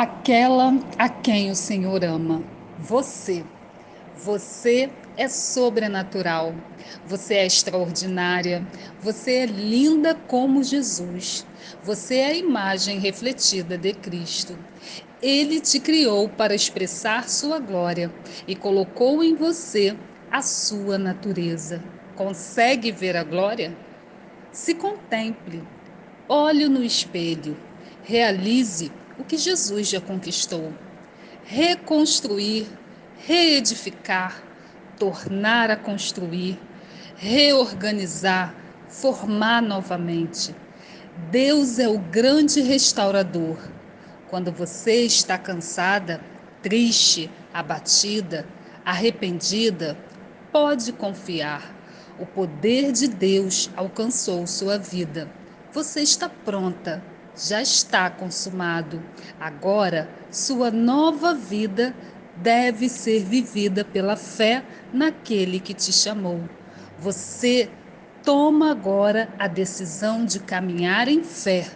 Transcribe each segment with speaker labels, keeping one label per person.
Speaker 1: aquela a quem o Senhor ama. Você. Você é sobrenatural. Você é extraordinária. Você é linda como Jesus. Você é a imagem refletida de Cristo. Ele te criou para expressar sua glória e colocou em você a sua natureza. Consegue ver a glória? Se contemple. Olhe no espelho. Realize o que Jesus já conquistou. Reconstruir, reedificar, tornar a construir, reorganizar, formar novamente. Deus é o grande restaurador. Quando você está cansada, triste, abatida, arrependida, pode confiar. O poder de Deus alcançou sua vida. Você está pronta já está consumado. Agora, sua nova vida deve ser vivida pela fé naquele que te chamou. Você toma agora a decisão de caminhar em fé,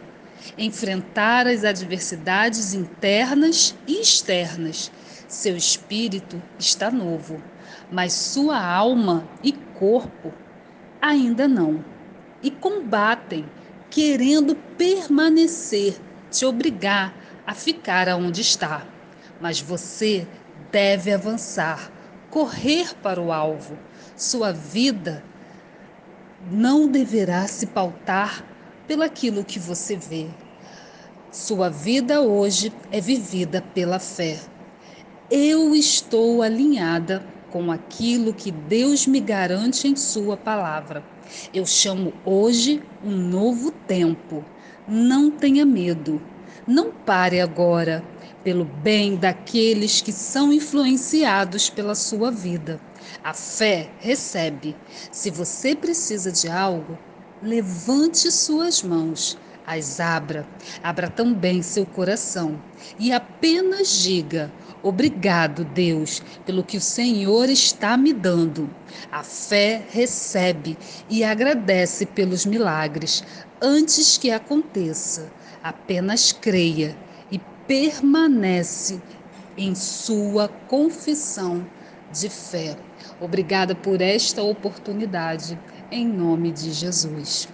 Speaker 1: enfrentar as adversidades internas e externas. Seu espírito está novo, mas sua alma e corpo ainda não. E combatem querendo permanecer, te obrigar a ficar aonde está. Mas você deve avançar, correr para o alvo. Sua vida não deverá se pautar pelaquilo que você vê. Sua vida hoje é vivida pela fé. Eu estou alinhada com aquilo que Deus me garante em Sua palavra. Eu chamo hoje um novo tempo. Não tenha medo. Não pare agora, pelo bem daqueles que são influenciados pela sua vida. A fé recebe. Se você precisa de algo, levante suas mãos, as abra, abra também seu coração e apenas diga: Obrigado, Deus, pelo que o Senhor está me dando. A fé recebe e agradece pelos milagres antes que aconteça. Apenas creia e permanece em sua confissão de fé. Obrigada por esta oportunidade, em nome de Jesus.